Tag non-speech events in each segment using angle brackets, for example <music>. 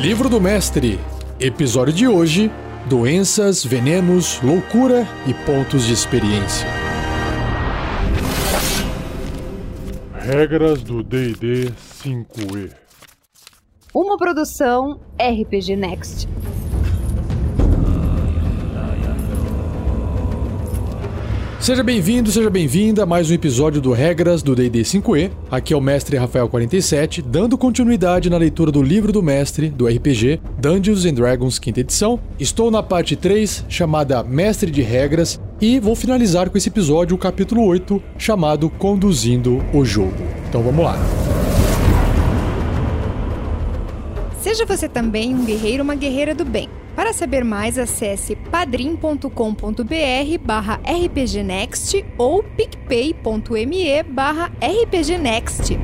Livro do Mestre, episódio de hoje: Doenças, venenos, loucura e pontos de experiência. Regras do DD 5E. Uma produção RPG Next. Seja bem-vindo, seja bem-vinda a mais um episódio do Regras do D&D 5e. Aqui é o mestre Rafael 47, dando continuidade na leitura do livro do mestre do RPG Dungeons and Dragons quinta edição. Estou na parte 3, chamada Mestre de Regras, e vou finalizar com esse episódio o capítulo 8, chamado Conduzindo o Jogo. Então vamos lá. Seja você também um guerreiro ou uma guerreira do bem. Para saber mais, acesse padrim.com.br barra rpgnext ou picpay.me barra rpgnext.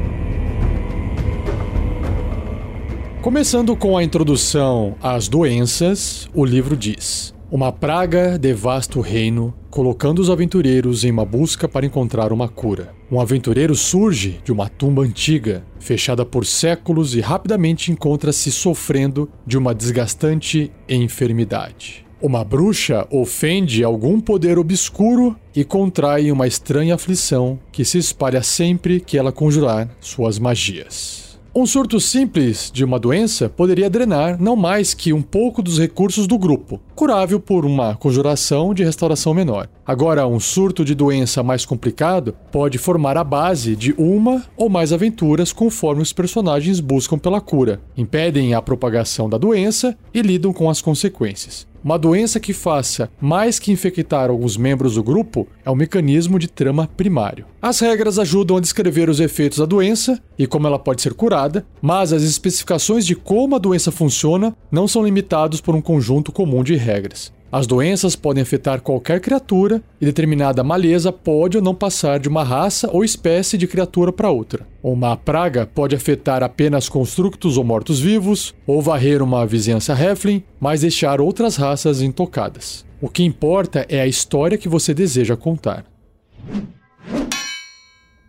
Começando com a introdução às doenças, o livro diz: Uma praga devasta o reino, colocando os aventureiros em uma busca para encontrar uma cura. Um aventureiro surge de uma tumba antiga, fechada por séculos, e rapidamente encontra-se sofrendo de uma desgastante enfermidade. Uma bruxa ofende algum poder obscuro e contrai uma estranha aflição que se espalha sempre que ela conjurar suas magias. Um surto simples de uma doença poderia drenar não mais que um pouco dos recursos do grupo, curável por uma conjuração de restauração menor. Agora, um surto de doença mais complicado pode formar a base de uma ou mais aventuras conforme os personagens buscam pela cura, impedem a propagação da doença e lidam com as consequências. Uma doença que faça mais que infectar alguns membros do grupo é um mecanismo de trama primário. As regras ajudam a descrever os efeitos da doença e como ela pode ser curada, mas as especificações de como a doença funciona não são limitados por um conjunto comum de regras. As doenças podem afetar qualquer criatura e determinada maleza pode ou não passar de uma raça ou espécie de criatura para outra. Uma praga pode afetar apenas constructos ou mortos-vivos, ou varrer uma vizinhança Heflin, mas deixar outras raças intocadas. O que importa é a história que você deseja contar.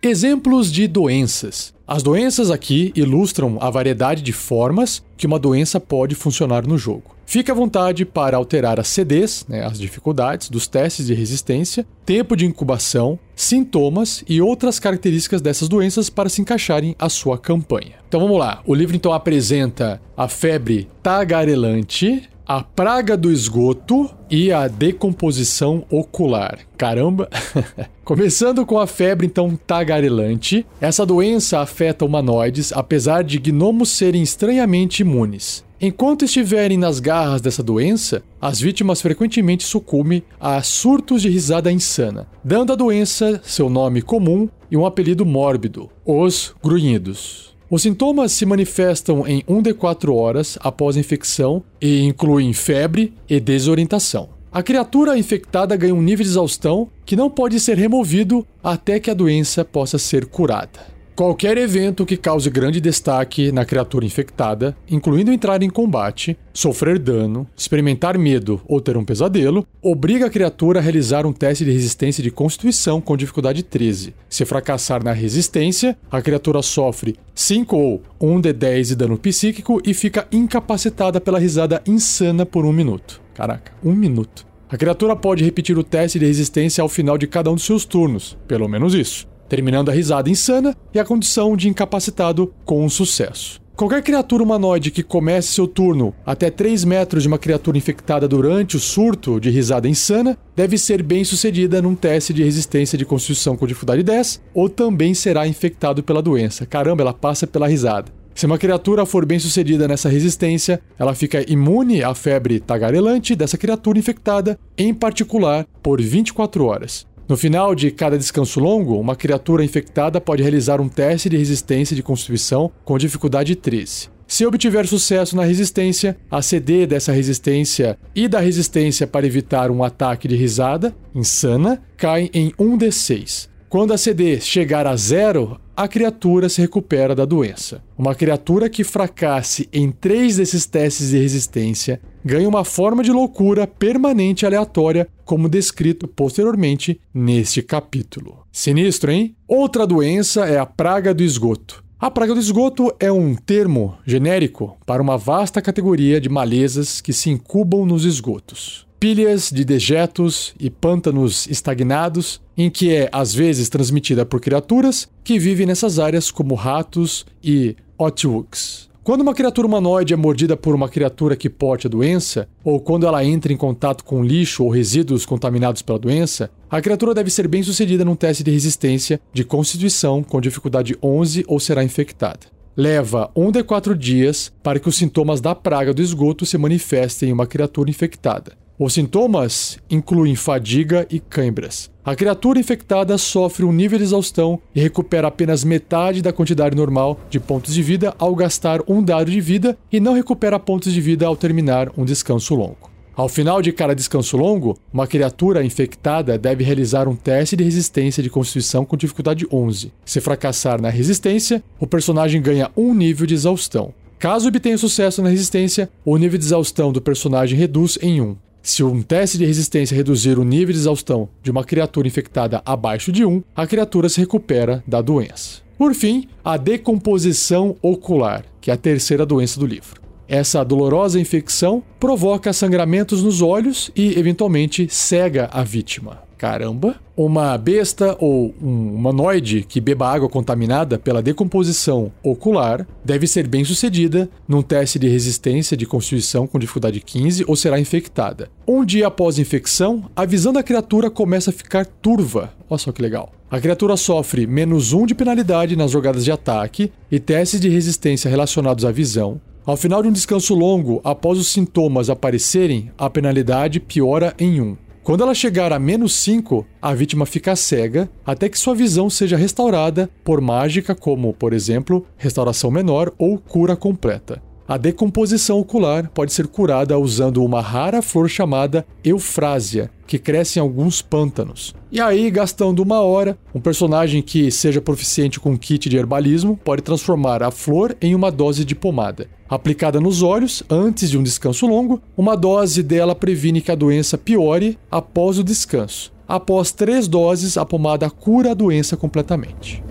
Exemplos de doenças. As doenças aqui ilustram a variedade de formas que uma doença pode funcionar no jogo. Fique à vontade para alterar as CDs, né, as dificuldades dos testes de resistência, tempo de incubação, sintomas e outras características dessas doenças para se encaixarem à sua campanha. Então vamos lá. O livro então apresenta a febre tagarelante, a praga do esgoto e a decomposição ocular. Caramba! <laughs> Começando com a febre então tagarelante, essa doença afeta humanoides apesar de gnomos serem estranhamente imunes. Enquanto estiverem nas garras dessa doença, as vítimas frequentemente sucumbem a surtos de risada insana, dando à doença seu nome comum e um apelido mórbido, os grunhidos. Os sintomas se manifestam em 1 de 4 horas após a infecção e incluem febre e desorientação. A criatura infectada ganha um nível de exaustão que não pode ser removido até que a doença possa ser curada. Qualquer evento que cause grande destaque na criatura infectada, incluindo entrar em combate, sofrer dano, experimentar medo ou ter um pesadelo, obriga a criatura a realizar um teste de resistência de constituição com dificuldade 13. Se fracassar na resistência, a criatura sofre 5 ou 1 de 10 de dano psíquico e fica incapacitada pela risada insana por um minuto. Caraca, um minuto. A criatura pode repetir o teste de resistência ao final de cada um dos seus turnos, pelo menos isso terminando a risada insana e a condição de incapacitado com um sucesso. Qualquer criatura humanoide que comece seu turno até 3 metros de uma criatura infectada durante o surto de risada insana deve ser bem sucedida num teste de resistência de constituição com dificuldade 10 ou também será infectado pela doença. Caramba, ela passa pela risada. Se uma criatura for bem sucedida nessa resistência, ela fica imune à febre tagarelante dessa criatura infectada, em particular por 24 horas. No final de cada descanso longo, uma criatura infectada pode realizar um teste de resistência de constituição com dificuldade 13. Se obtiver sucesso na resistência, a CD dessa resistência e da resistência para evitar um ataque de risada insana cai em 1d6. Quando a CD chegar a zero, a criatura se recupera da doença. Uma criatura que fracasse em três desses testes de resistência ganha uma forma de loucura permanente aleatória, como descrito posteriormente neste capítulo. Sinistro, hein? Outra doença é a praga do esgoto. A praga do esgoto é um termo genérico para uma vasta categoria de malezas que se incubam nos esgotos. Pilhas de dejetos e pântanos estagnados, em que é às vezes transmitida por criaturas que vivem nessas áreas, como ratos e otwooks. Quando uma criatura humanoide é mordida por uma criatura que porte a doença, ou quando ela entra em contato com lixo ou resíduos contaminados pela doença, a criatura deve ser bem sucedida num teste de resistência de constituição com dificuldade 11 ou será infectada. Leva 1 de 4 dias para que os sintomas da praga do esgoto se manifestem em uma criatura infectada. Os sintomas incluem fadiga e câimbras. A criatura infectada sofre um nível de exaustão e recupera apenas metade da quantidade normal de pontos de vida ao gastar um dado de vida e não recupera pontos de vida ao terminar um descanso longo. Ao final de cada descanso longo, uma criatura infectada deve realizar um teste de resistência de constituição com dificuldade 11. Se fracassar na resistência, o personagem ganha um nível de exaustão. Caso obtenha sucesso na resistência, o nível de exaustão do personagem reduz em 1. Se um teste de resistência reduzir o nível de exaustão de uma criatura infectada abaixo de 1, a criatura se recupera da doença. Por fim, a decomposição ocular, que é a terceira doença do livro. Essa dolorosa infecção provoca sangramentos nos olhos e, eventualmente, cega a vítima. Caramba! Uma besta ou um humanoide que beba água contaminada pela decomposição ocular deve ser bem sucedida num teste de resistência de constituição com dificuldade 15 ou será infectada. Um dia após a infecção, a visão da criatura começa a ficar turva. Olha só que legal. A criatura sofre menos um de penalidade nas jogadas de ataque e testes de resistência relacionados à visão. Ao final de um descanso longo, após os sintomas aparecerem, a penalidade piora em 1. Quando ela chegar a menos 5, a vítima fica cega até que sua visão seja restaurada por mágica, como, por exemplo, restauração menor ou cura completa. A decomposição ocular pode ser curada usando uma rara flor chamada eufrásia, que cresce em alguns pântanos. E aí, gastando uma hora, um personagem que seja proficiente com kit de herbalismo pode transformar a flor em uma dose de pomada. Aplicada nos olhos antes de um descanso longo, uma dose dela previne que a doença piore após o descanso. Após três doses, a pomada cura a doença completamente.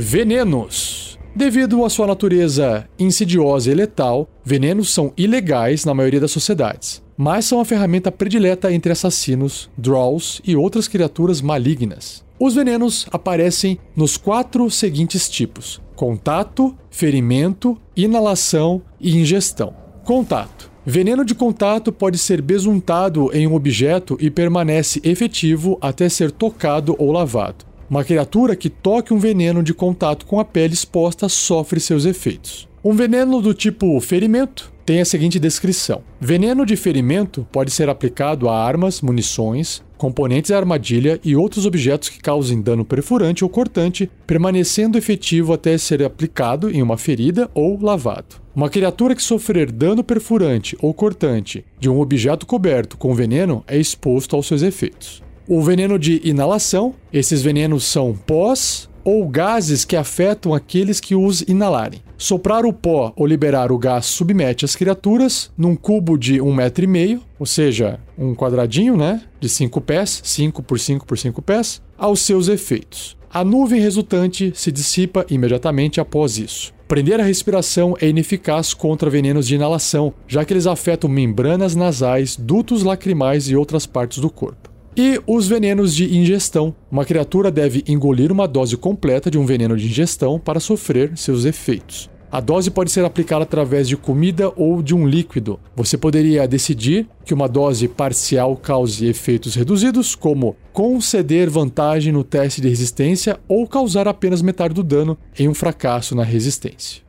Venenos. Devido à sua natureza insidiosa e letal, venenos são ilegais na maioria das sociedades, mas são a ferramenta predileta entre assassinos, draws e outras criaturas malignas. Os venenos aparecem nos quatro seguintes tipos: contato, ferimento, inalação e ingestão. Contato. Veneno de contato pode ser besuntado em um objeto e permanece efetivo até ser tocado ou lavado. Uma criatura que toque um veneno de contato com a pele exposta sofre seus efeitos. Um veneno do tipo ferimento tem a seguinte descrição: Veneno de ferimento pode ser aplicado a armas, munições, componentes da armadilha e outros objetos que causem dano perfurante ou cortante, permanecendo efetivo até ser aplicado em uma ferida ou lavado. Uma criatura que sofrer dano perfurante ou cortante de um objeto coberto com veneno é exposto aos seus efeitos. O veneno de inalação, esses venenos são pós ou gases que afetam aqueles que os inalarem. Soprar o pó ou liberar o gás submete as criaturas num cubo de um metro e meio, ou seja, um quadradinho, né, de 5 pés, 5 por 5 por 5 pés, aos seus efeitos. A nuvem resultante se dissipa imediatamente após isso. Prender a respiração é ineficaz contra venenos de inalação, já que eles afetam membranas nasais, dutos lacrimais e outras partes do corpo. E os venenos de ingestão. Uma criatura deve engolir uma dose completa de um veneno de ingestão para sofrer seus efeitos. A dose pode ser aplicada através de comida ou de um líquido. Você poderia decidir que uma dose parcial cause efeitos reduzidos, como conceder vantagem no teste de resistência ou causar apenas metade do dano em um fracasso na resistência.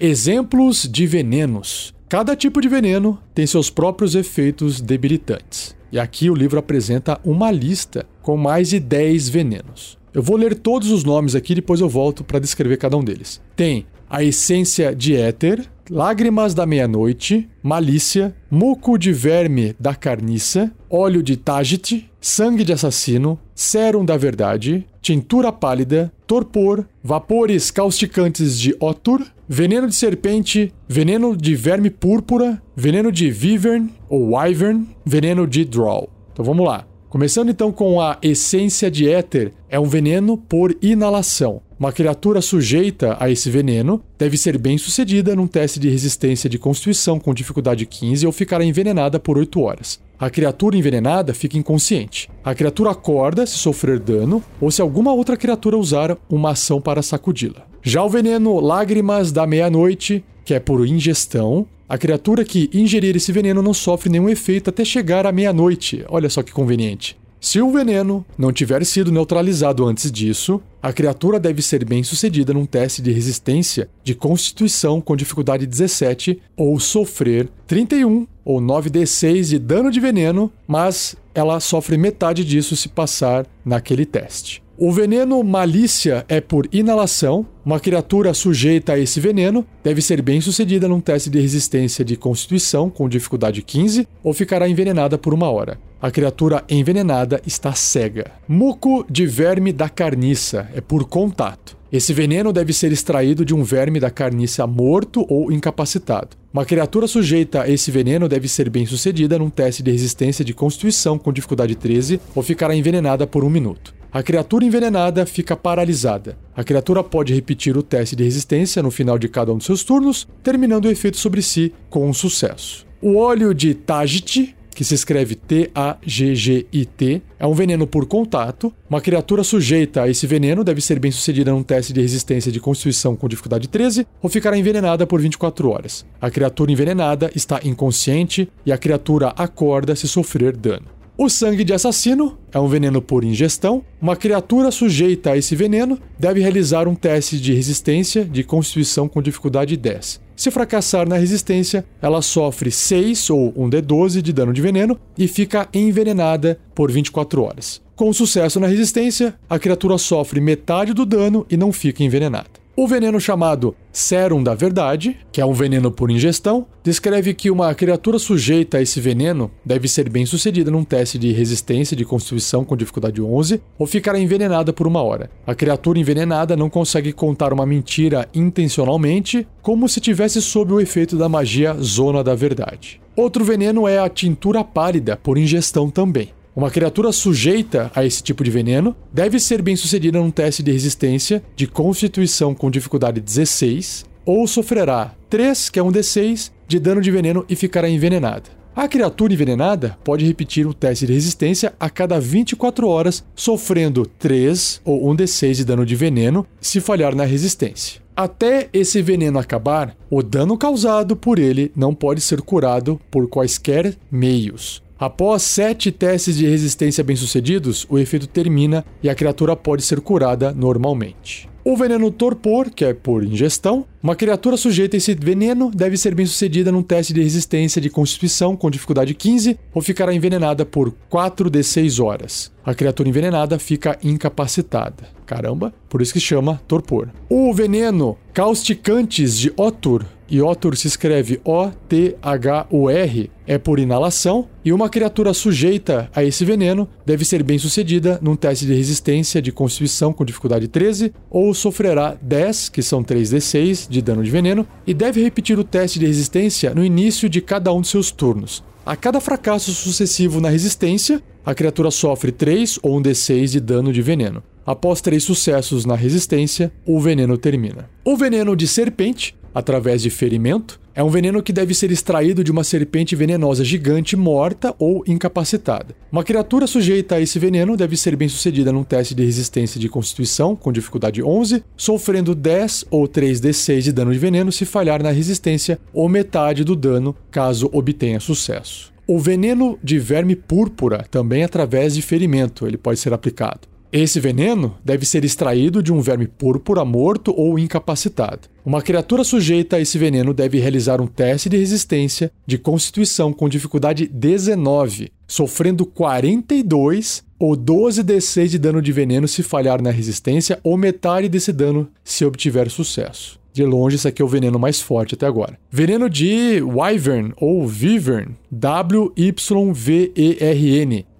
Exemplos de venenos. Cada tipo de veneno tem seus próprios efeitos debilitantes. E aqui o livro apresenta uma lista com mais de 10 venenos. Eu vou ler todos os nomes aqui, depois eu volto para descrever cada um deles. Tem a essência de éter, lágrimas da meia-noite, malícia, muco de verme da carniça, óleo de Tajit, sangue de assassino, sérum da verdade, tintura pálida, torpor, vapores causticantes de Otur, veneno de serpente, veneno de verme púrpura, veneno de Vivern ou Wyvern, veneno de Draw. Então vamos lá. Começando então com a essência de éter, é um veneno por inalação. Uma criatura sujeita a esse veneno deve ser bem sucedida num teste de resistência de constituição com dificuldade 15 ou ficará envenenada por 8 horas. A criatura envenenada fica inconsciente. A criatura acorda se sofrer dano ou se alguma outra criatura usar uma ação para sacudi-la. Já o veneno Lágrimas da Meia-Noite, que é por ingestão, a criatura que ingerir esse veneno não sofre nenhum efeito até chegar à meia-noite. Olha só que conveniente. Se o veneno não tiver sido neutralizado antes disso, a criatura deve ser bem sucedida num teste de resistência de constituição com dificuldade 17 ou sofrer 31 ou 9d6 de dano de veneno, mas ela sofre metade disso se passar naquele teste. O veneno malícia é por inalação. Uma criatura sujeita a esse veneno deve ser bem sucedida num teste de resistência de constituição com dificuldade 15 ou ficará envenenada por uma hora. A criatura envenenada está cega. Muco de verme da carniça é por contato. Esse veneno deve ser extraído de um verme da carniça morto ou incapacitado. Uma criatura sujeita a esse veneno deve ser bem sucedida num teste de resistência de constituição com dificuldade 13 ou ficará envenenada por um minuto. A criatura envenenada fica paralisada. A criatura pode repetir o teste de resistência no final de cada um dos seus turnos, terminando o efeito sobre si com um sucesso. O óleo de Tajit, que se escreve T-A-G-G-I-T, é um veneno por contato. Uma criatura sujeita a esse veneno deve ser bem sucedida num teste de resistência de constituição com dificuldade 13 ou ficará envenenada por 24 horas. A criatura envenenada está inconsciente e a criatura acorda se sofrer dano. O sangue de assassino é um veneno por ingestão. Uma criatura sujeita a esse veneno deve realizar um teste de resistência de constituição com dificuldade 10. Se fracassar na resistência, ela sofre 6 ou 1d12 de dano de veneno e fica envenenada por 24 horas. Com sucesso na resistência, a criatura sofre metade do dano e não fica envenenada. O veneno chamado Sérum da Verdade, que é um veneno por ingestão, descreve que uma criatura sujeita a esse veneno deve ser bem sucedida num teste de resistência de constituição com dificuldade 11 ou ficará envenenada por uma hora. A criatura envenenada não consegue contar uma mentira intencionalmente, como se tivesse sob o efeito da magia Zona da Verdade. Outro veneno é a tintura pálida por ingestão também. Uma criatura sujeita a esse tipo de veneno deve ser bem sucedida num teste de resistência de constituição com dificuldade 16 ou sofrerá 3, que é um D6, de dano de veneno e ficará envenenada. A criatura envenenada pode repetir o teste de resistência a cada 24 horas, sofrendo 3 ou 1 D6 de dano de veneno se falhar na resistência. Até esse veneno acabar, o dano causado por ele não pode ser curado por quaisquer meios. Após sete testes de resistência bem-sucedidos, o efeito termina e a criatura pode ser curada normalmente. O veneno torpor, que é por ingestão, uma criatura sujeita a esse veneno deve ser bem sucedida num teste de resistência de constituição com dificuldade 15 ou ficará envenenada por 4 de 6 horas. A criatura envenenada fica incapacitada. Caramba, por isso que chama torpor. O veneno causticantes de Otur e Otur se escreve O-T-H-U-R, é por inalação, e uma criatura sujeita a esse veneno deve ser bem sucedida num teste de resistência de constituição com dificuldade 13, ou sofrerá 10, que são 3d6, de dano de veneno, e deve repetir o teste de resistência no início de cada um de seus turnos. A cada fracasso sucessivo na resistência, a criatura sofre 3 ou 1 d6 de dano de veneno. Após três sucessos na resistência, o veneno termina. O veneno de serpente através de ferimento. É um veneno que deve ser extraído de uma serpente venenosa gigante morta ou incapacitada. Uma criatura sujeita a esse veneno deve ser bem sucedida num teste de resistência de constituição com dificuldade 11, sofrendo 10 ou 3d6 de dano de veneno se falhar na resistência ou metade do dano caso obtenha sucesso. O veneno de verme púrpura também através de ferimento ele pode ser aplicado. Esse veneno deve ser extraído de um verme púrpura morto ou incapacitado. Uma criatura sujeita a esse veneno deve realizar um teste de resistência de constituição com dificuldade 19, sofrendo 42 ou 12d6 de dano de veneno se falhar na resistência, ou metade desse dano se obtiver sucesso. De longe, esse aqui é o veneno mais forte até agora. Veneno de Wyvern ou Vivern, W-Y-V-E-R-N,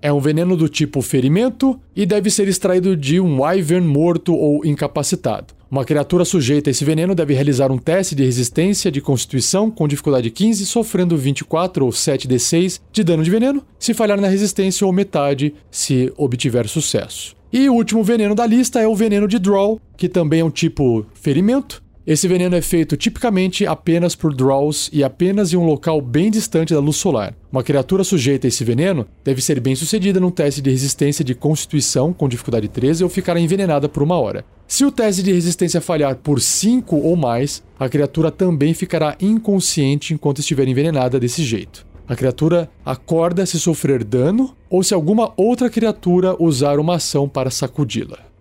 É um veneno do tipo ferimento e deve ser extraído de um wyvern morto ou incapacitado. Uma criatura sujeita a esse veneno deve realizar um teste de resistência de constituição com dificuldade 15, sofrendo 24 ou 7d6 de dano de veneno, se falhar na resistência ou metade se obtiver sucesso. E o último veneno da lista é o veneno de Draw, que também é um tipo ferimento. Esse veneno é feito tipicamente apenas por draws e apenas em um local bem distante da luz solar. Uma criatura sujeita a esse veneno deve ser bem sucedida num teste de resistência de constituição com dificuldade 13 ou ficar envenenada por uma hora. Se o teste de resistência falhar por 5 ou mais, a criatura também ficará inconsciente enquanto estiver envenenada desse jeito. A criatura acorda se sofrer dano ou se alguma outra criatura usar uma ação para sacudi-la.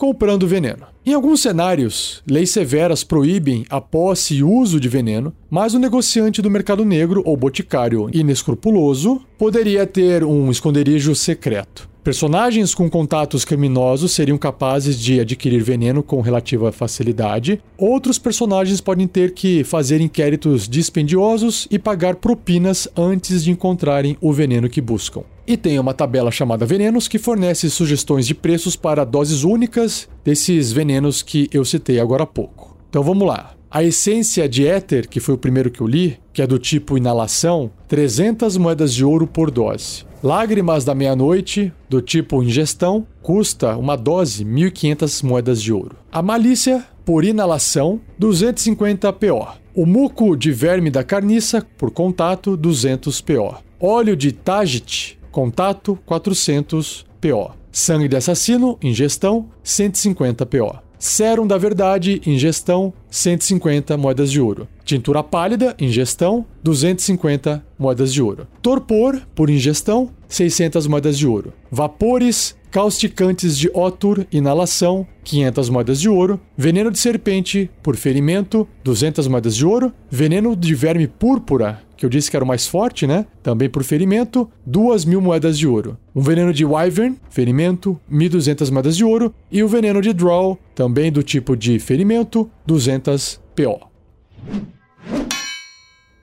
Comprando veneno. Em alguns cenários, leis severas proíbem a posse e uso de veneno, mas o negociante do mercado negro ou boticário inescrupuloso poderia ter um esconderijo secreto. Personagens com contatos criminosos seriam capazes de adquirir veneno com relativa facilidade. Outros personagens podem ter que fazer inquéritos dispendiosos e pagar propinas antes de encontrarem o veneno que buscam. E tem uma tabela chamada Venenos que fornece sugestões de preços para doses únicas desses venenos que eu citei agora há pouco. Então vamos lá. A essência de éter, que foi o primeiro que eu li, que é do tipo inalação, 300 moedas de ouro por dose. Lágrimas da meia-noite, do tipo ingestão, custa uma dose 1.500 moedas de ouro. A malícia, por inalação, 250 PO. O muco de verme da carniça, por contato, 200 PO. Óleo de Tajit, contato, 400 PO. Sangue de assassino, ingestão, 150 PO. Sérum da Verdade, ingestão, 150 moedas de ouro. Tintura pálida, ingestão, 250 moedas de ouro. Torpor, por ingestão, 600 moedas de ouro. Vapores causticantes de Otur, inalação, 500 moedas de ouro. Veneno de serpente, por ferimento, 200 moedas de ouro. Veneno de verme púrpura, que eu disse que era o mais forte, né? Também por ferimento, 2 mil moedas de ouro. Um veneno de Wyvern, ferimento, 1.200 moedas de ouro. E o veneno de Draw, também do tipo de ferimento, 200 PO.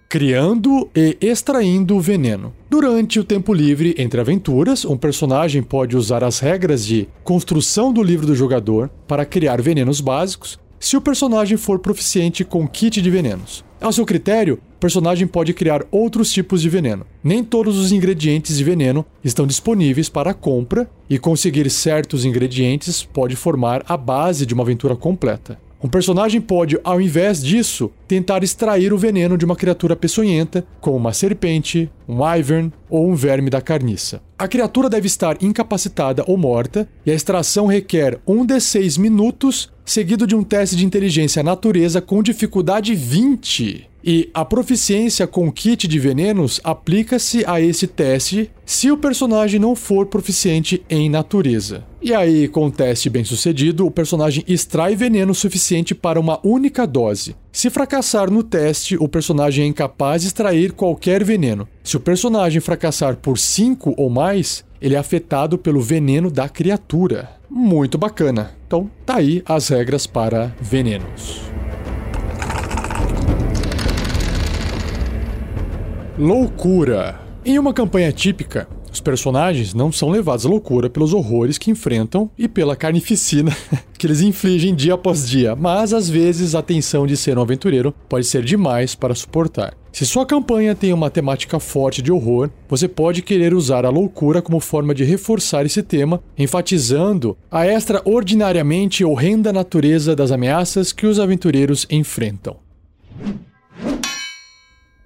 Criando e extraindo veneno. Durante o tempo livre entre aventuras, um personagem pode usar as regras de construção do livro do jogador para criar venenos básicos, se o personagem for proficiente com kit de venenos. Ao seu critério, o personagem pode criar outros tipos de veneno. Nem todos os ingredientes de veneno estão disponíveis para compra, e conseguir certos ingredientes pode formar a base de uma aventura completa. Um personagem pode, ao invés disso, tentar extrair o veneno de uma criatura peçonhenta, como uma serpente, um wyvern ou um verme da carniça. A criatura deve estar incapacitada ou morta, e a extração requer 1 de 6 minutos, seguido de um teste de inteligência natureza com dificuldade 20. E a proficiência com kit de venenos aplica-se a esse teste se o personagem não for proficiente em natureza. E aí, com o teste bem sucedido, o personagem extrai veneno suficiente para uma única dose. Se fracassar no teste, o personagem é incapaz de extrair qualquer veneno. Se o personagem fracassar por 5 ou mais, ele é afetado pelo veneno da criatura. Muito bacana. Então, tá aí as regras para venenos. Loucura. Em uma campanha típica, os personagens não são levados à loucura pelos horrores que enfrentam e pela carnificina <laughs> que eles infligem dia após dia, mas às vezes a tensão de ser um aventureiro pode ser demais para suportar. Se sua campanha tem uma temática forte de horror, você pode querer usar a loucura como forma de reforçar esse tema, enfatizando a extraordinariamente horrenda natureza das ameaças que os aventureiros enfrentam.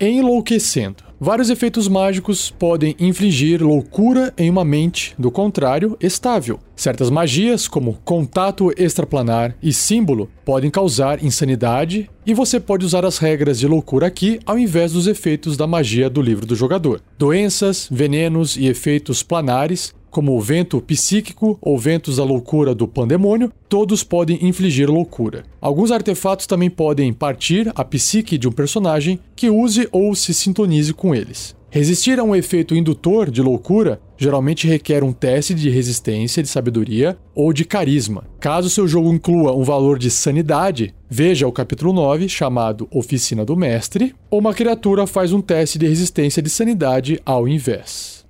Enlouquecendo. Vários efeitos mágicos podem infligir loucura em uma mente, do contrário, estável. Certas magias, como contato extraplanar e símbolo, podem causar insanidade, e você pode usar as regras de loucura aqui ao invés dos efeitos da magia do livro do jogador. Doenças, venenos e efeitos planares como o vento psíquico ou ventos da loucura do pandemônio, todos podem infligir loucura. Alguns artefatos também podem partir a psique de um personagem que use ou se sintonize com eles. Resistir a um efeito indutor de loucura geralmente requer um teste de resistência, de sabedoria ou de carisma. Caso seu jogo inclua um valor de sanidade, veja o capítulo 9, chamado Oficina do Mestre, ou uma criatura faz um teste de resistência de sanidade ao invés.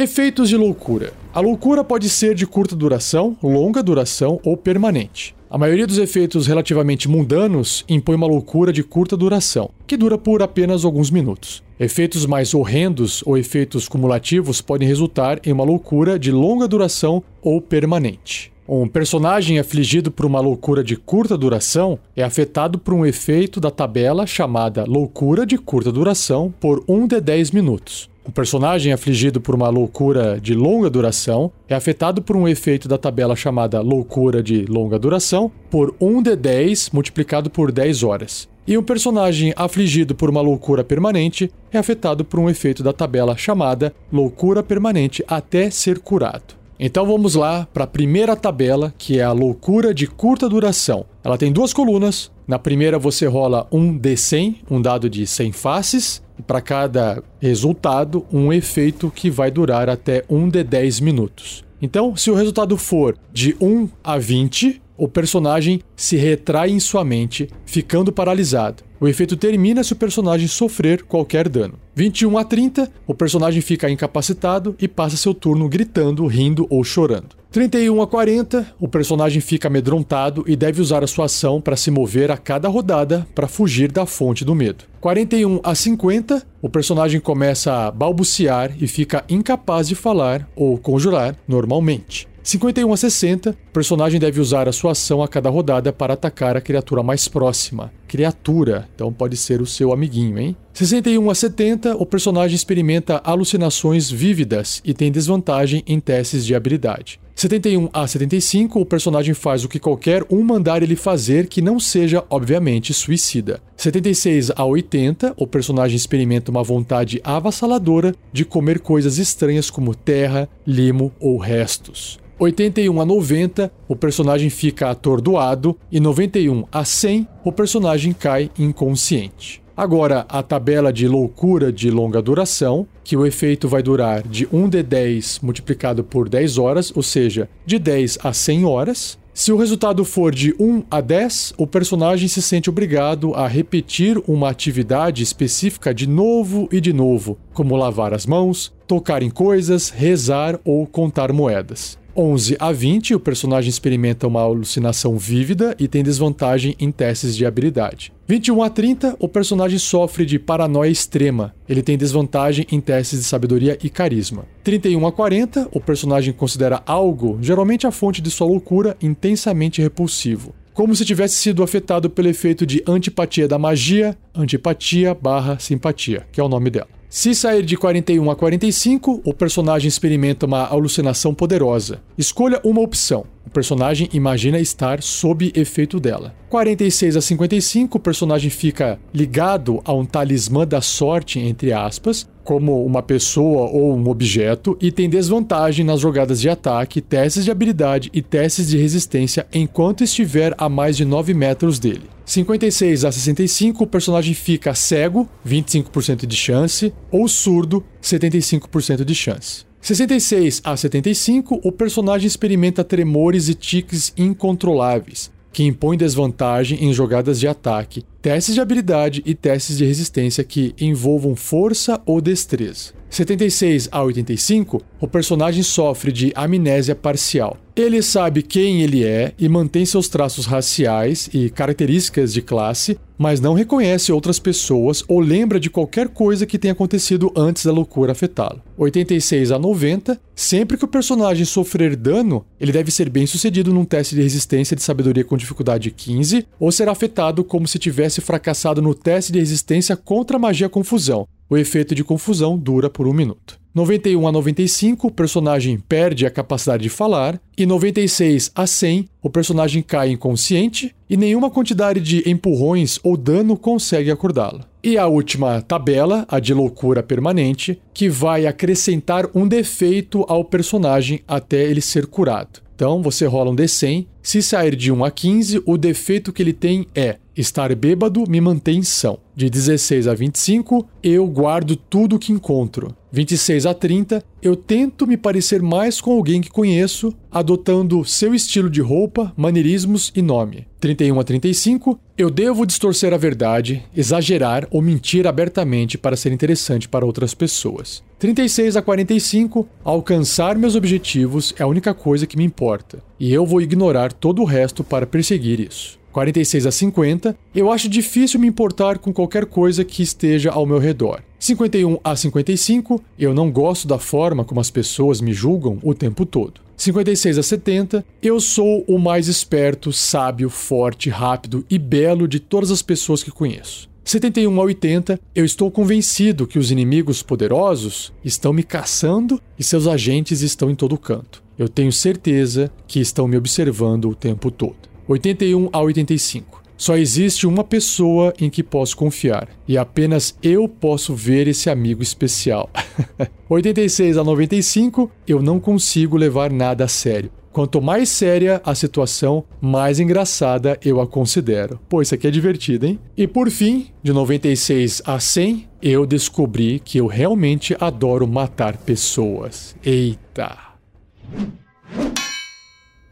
Efeitos de loucura. A loucura pode ser de curta duração, longa duração ou permanente. A maioria dos efeitos relativamente mundanos impõe uma loucura de curta duração, que dura por apenas alguns minutos. Efeitos mais horrendos ou efeitos cumulativos podem resultar em uma loucura de longa duração ou permanente. Um personagem afligido por uma loucura de curta duração é afetado por um efeito da tabela chamada loucura de curta duração por 1 de 10 minutos. O personagem afligido por uma loucura de longa duração é afetado por um efeito da tabela chamada loucura de longa duração por 1 de 10 multiplicado por 10 horas. E um personagem afligido por uma loucura permanente é afetado por um efeito da tabela chamada loucura permanente até ser curado. Então vamos lá para a primeira tabela, que é a loucura de curta duração. Ela tem duas colunas. Na primeira você rola um D100, um dado de 100 faces, para cada resultado, um efeito que vai durar até um de 10 minutos. Então, se o resultado for de 1 a 20, o personagem se retrai em sua mente, ficando paralisado. O efeito termina se o personagem sofrer qualquer dano. 21 a 30, o personagem fica incapacitado e passa seu turno gritando, rindo ou chorando. 31 a 40, o personagem fica amedrontado e deve usar a sua ação para se mover a cada rodada para fugir da fonte do medo. 41 a 50, o personagem começa a balbuciar e fica incapaz de falar ou conjurar normalmente. 51 a 60, o personagem deve usar a sua ação a cada rodada para atacar a criatura mais próxima. Criatura, então pode ser o seu amiguinho, hein? 61 a 70, o personagem experimenta alucinações vívidas e tem desvantagem em testes de habilidade. 71 a 75, o personagem faz o que qualquer um mandar ele fazer que não seja, obviamente, suicida. 76 a 80, o personagem experimenta uma vontade avassaladora de comer coisas estranhas como terra, limo ou restos. 81 a 90, o personagem fica atordoado e 91 a 100, o personagem cai inconsciente. Agora, a tabela de loucura de longa duração, que o efeito vai durar de 1 de 10 multiplicado por 10 horas, ou seja, de 10 a 100 horas. Se o resultado for de 1 a 10, o personagem se sente obrigado a repetir uma atividade específica de novo e de novo, como lavar as mãos, tocar em coisas, rezar ou contar moedas. 11 a 20, o personagem experimenta uma alucinação vívida e tem desvantagem em testes de habilidade. 21 a 30, o personagem sofre de paranoia extrema. Ele tem desvantagem em testes de sabedoria e carisma. 31 a 40, o personagem considera algo, geralmente a fonte de sua loucura, intensamente repulsivo. Como se tivesse sido afetado pelo efeito de antipatia da magia, antipatia barra simpatia, que é o nome dela. Se sair de 41 a 45, o personagem experimenta uma alucinação poderosa. Escolha uma opção. O personagem imagina estar sob efeito dela. 46 a 55, o personagem fica ligado a um talismã da sorte, entre aspas, como uma pessoa ou um objeto, e tem desvantagem nas jogadas de ataque, testes de habilidade e testes de resistência enquanto estiver a mais de 9 metros dele. 56 a 65, o personagem fica cego, 25% de chance, ou surdo, 75% de chance. 66 a 75, o personagem experimenta tremores e tiques incontroláveis, que impõem desvantagem em jogadas de ataque, testes de habilidade e testes de resistência que envolvam força ou destreza. 76 a 85, o personagem sofre de amnésia parcial. Ele sabe quem ele é e mantém seus traços raciais e características de classe, mas não reconhece outras pessoas ou lembra de qualquer coisa que tenha acontecido antes da loucura afetá-lo. 86 a 90, sempre que o personagem sofrer dano, ele deve ser bem sucedido num teste de resistência de sabedoria com dificuldade 15 ou será afetado como se tivesse fracassado no teste de resistência contra magia confusão, o efeito de confusão dura por um minuto. 91 a 95, o personagem perde a capacidade de falar, e 96 a 100, o personagem cai inconsciente e nenhuma quantidade de empurrões ou dano consegue acordá-lo. E a última tabela, a de loucura permanente, que vai acrescentar um defeito ao personagem até ele ser curado. Então você rola um D100. Se sair de 1 a 15, o defeito que ele tem é estar bêbado me mantém são. De 16 a 25, eu guardo tudo que encontro. 26 a 30, eu tento me parecer mais com alguém que conheço, adotando seu estilo de roupa, maneirismos e nome. 31 a 35, eu devo distorcer a verdade, exagerar ou mentir abertamente para ser interessante para outras pessoas. 36 a 45, alcançar meus objetivos é a única coisa que me importa, e eu vou ignorar todo o resto para perseguir isso. 46 a 50, eu acho difícil me importar com qualquer coisa que esteja ao meu redor. 51 a 55, eu não gosto da forma como as pessoas me julgam o tempo todo. 56 a 70, eu sou o mais esperto, sábio, forte, rápido e belo de todas as pessoas que conheço. 71 a 80, eu estou convencido que os inimigos poderosos estão me caçando e seus agentes estão em todo canto. Eu tenho certeza que estão me observando o tempo todo. 81 a 85. Só existe uma pessoa em que posso confiar, e apenas eu posso ver esse amigo especial. <laughs> 86 a 95, eu não consigo levar nada a sério. Quanto mais séria a situação, mais engraçada eu a considero. Pô, isso aqui é divertido, hein? E por fim, de 96 a 100, eu descobri que eu realmente adoro matar pessoas. Eita!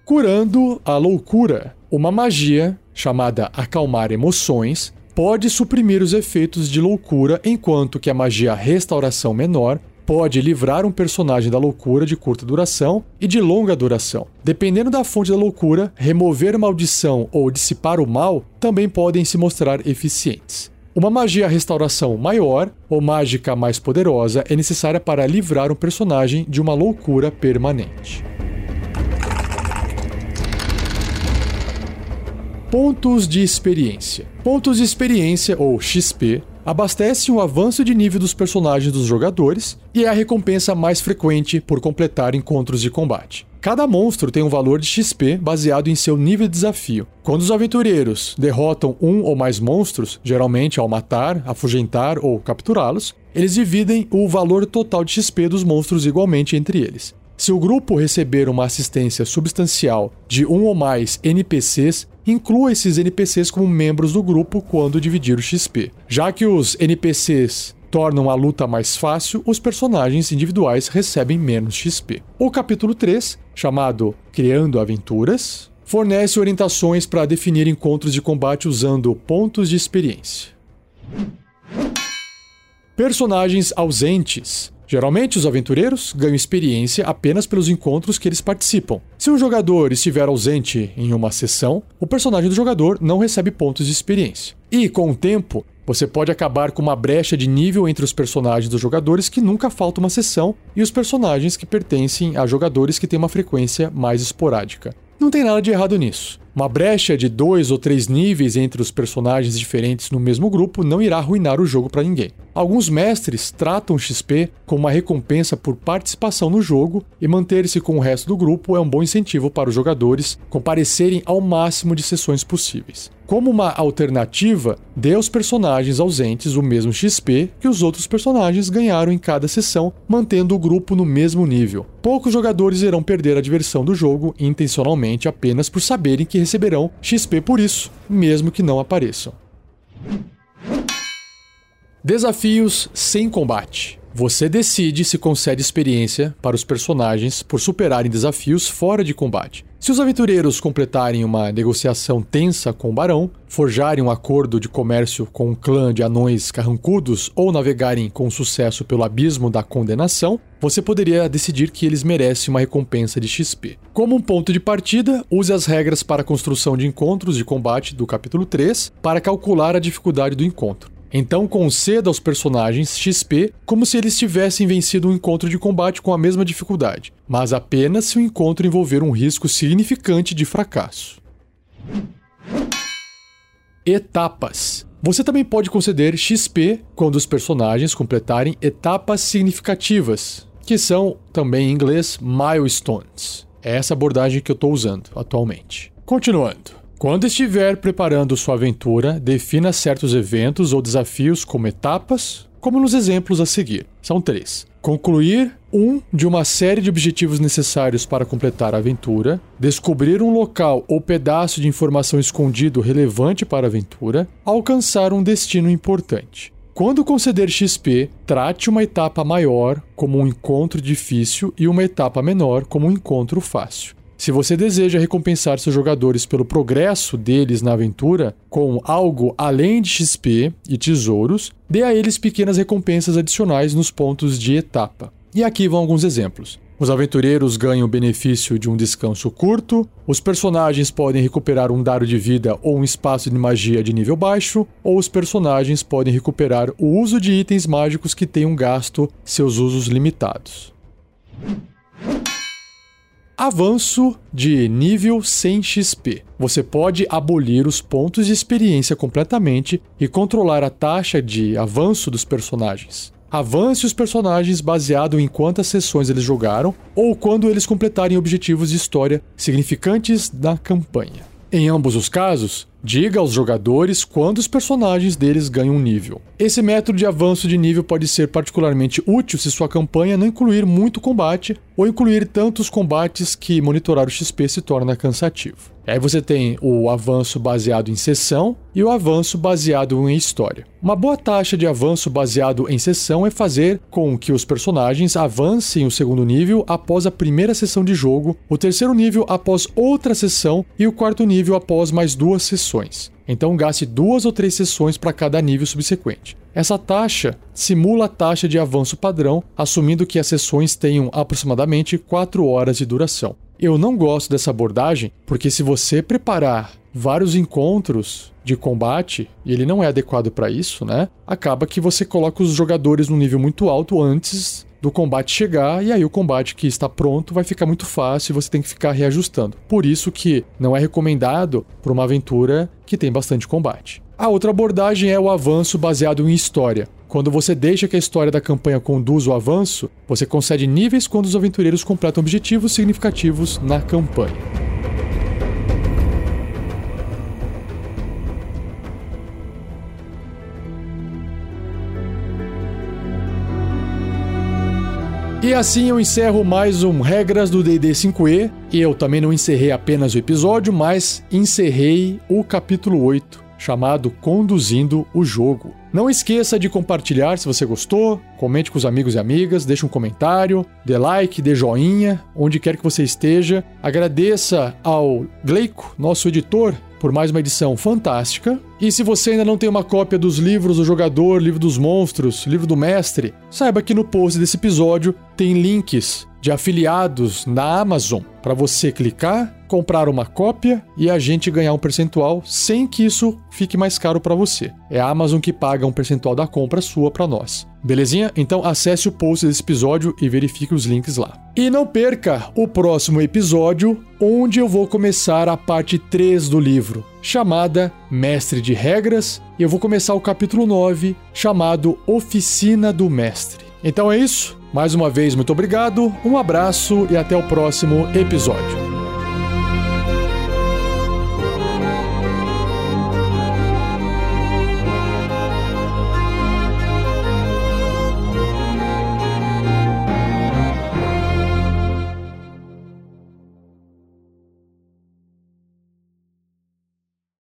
Curando a loucura. Uma magia, chamada Acalmar Emoções, pode suprimir os efeitos de loucura, enquanto que a magia Restauração Menor pode livrar um personagem da loucura de curta duração e de longa duração. Dependendo da fonte da loucura, remover maldição ou dissipar o mal também podem se mostrar eficientes. Uma magia restauração maior ou mágica mais poderosa é necessária para livrar um personagem de uma loucura permanente. Pontos de experiência. Pontos de experiência, ou XP, abastecem o avanço de nível dos personagens dos jogadores e é a recompensa mais frequente por completar encontros de combate. Cada monstro tem um valor de XP baseado em seu nível de desafio. Quando os aventureiros derrotam um ou mais monstros, geralmente ao matar, afugentar ou capturá-los, eles dividem o valor total de XP dos monstros igualmente entre eles. Se o grupo receber uma assistência substancial de um ou mais NPCs, inclua esses NPCs como membros do grupo quando dividir o XP. Já que os NPCs tornam a luta mais fácil, os personagens individuais recebem menos XP. O capítulo 3, chamado Criando Aventuras, fornece orientações para definir encontros de combate usando pontos de experiência. Personagens ausentes. Geralmente, os aventureiros ganham experiência apenas pelos encontros que eles participam. Se um jogador estiver ausente em uma sessão, o personagem do jogador não recebe pontos de experiência. E, com o tempo, você pode acabar com uma brecha de nível entre os personagens dos jogadores que nunca falta uma sessão e os personagens que pertencem a jogadores que têm uma frequência mais esporádica. Não tem nada de errado nisso. Uma brecha de dois ou três níveis entre os personagens diferentes no mesmo grupo não irá arruinar o jogo para ninguém. Alguns mestres tratam XP como uma recompensa por participação no jogo e manter-se com o resto do grupo é um bom incentivo para os jogadores comparecerem ao máximo de sessões possíveis. Como uma alternativa, dê aos personagens ausentes o mesmo XP que os outros personagens ganharam em cada sessão, mantendo o grupo no mesmo nível. Poucos jogadores irão perder a diversão do jogo intencionalmente apenas por saberem que receberão XP por isso, mesmo que não apareçam. Desafios sem combate. Você decide se concede experiência para os personagens por superarem desafios fora de combate. Se os aventureiros completarem uma negociação tensa com o barão, forjarem um acordo de comércio com um clã de anões carrancudos ou navegarem com sucesso pelo abismo da condenação, você poderia decidir que eles merecem uma recompensa de XP. Como um ponto de partida, use as regras para a construção de encontros de combate do capítulo 3 para calcular a dificuldade do encontro. Então conceda aos personagens XP como se eles tivessem vencido um encontro de combate com a mesma dificuldade, mas apenas se o encontro envolver um risco significante de fracasso. Etapas. Você também pode conceder XP quando os personagens completarem etapas significativas, que são também em inglês milestones. É essa abordagem que eu estou usando atualmente. Continuando. Quando estiver preparando sua aventura, defina certos eventos ou desafios como etapas, como nos exemplos a seguir. São três: concluir um de uma série de objetivos necessários para completar a aventura, descobrir um local ou pedaço de informação escondido relevante para a aventura, alcançar um destino importante. Quando conceder XP, trate uma etapa maior como um encontro difícil e uma etapa menor como um encontro fácil. Se você deseja recompensar seus jogadores pelo progresso deles na aventura com algo além de XP e tesouros, dê a eles pequenas recompensas adicionais nos pontos de etapa. E aqui vão alguns exemplos. Os aventureiros ganham o benefício de um descanso curto, os personagens podem recuperar um dado de vida ou um espaço de magia de nível baixo, ou os personagens podem recuperar o uso de itens mágicos que tenham gasto seus usos limitados. Avanço de nível 100 XP. Você pode abolir os pontos de experiência completamente e controlar a taxa de avanço dos personagens. Avance os personagens baseado em quantas sessões eles jogaram ou quando eles completarem objetivos de história significantes da campanha. Em ambos os casos, diga aos jogadores quando os personagens deles ganham um nível. Esse método de avanço de nível pode ser particularmente útil se sua campanha não incluir muito combate ou incluir tantos combates que monitorar o XP se torna cansativo. Aí você tem o avanço baseado em sessão e o avanço baseado em história. Uma boa taxa de avanço baseado em sessão é fazer com que os personagens avancem o segundo nível após a primeira sessão de jogo, o terceiro nível após outra sessão e o quarto nível após mais duas sessões. Então gaste duas ou três sessões para cada nível subsequente. Essa taxa simula a taxa de avanço padrão, assumindo que as sessões tenham aproximadamente 4 horas de duração. Eu não gosto dessa abordagem porque se você preparar vários encontros de combate e ele não é adequado para isso, né? Acaba que você coloca os jogadores num nível muito alto antes do combate chegar e aí o combate que está pronto vai ficar muito fácil e você tem que ficar reajustando. Por isso que não é recomendado para uma aventura que tem bastante combate. A outra abordagem é o avanço baseado em história. Quando você deixa que a história da campanha conduza o avanço, você concede níveis quando os aventureiros completam objetivos significativos na campanha. E assim eu encerro mais um Regras do DD 5E. E eu também não encerrei apenas o episódio, mas encerrei o capítulo 8 chamado Conduzindo o Jogo. Não esqueça de compartilhar se você gostou, comente com os amigos e amigas, deixe um comentário, dê like, dê joinha, onde quer que você esteja. Agradeça ao Gleico, nosso editor, por mais uma edição fantástica. E se você ainda não tem uma cópia dos livros do jogador, livro dos monstros, livro do mestre, saiba que no post desse episódio tem links de afiliados na Amazon para você clicar, comprar uma cópia e a gente ganhar um percentual sem que isso fique mais caro para você. É a Amazon que paga um percentual da compra sua para nós. Belezinha? Então acesse o post desse episódio e verifique os links lá. E não perca o próximo episódio, onde eu vou começar a parte 3 do livro, chamada Mestre de Regras, e eu vou começar o capítulo 9, chamado Oficina do Mestre. Então é isso. Mais uma vez, muito obrigado, um abraço e até o próximo episódio.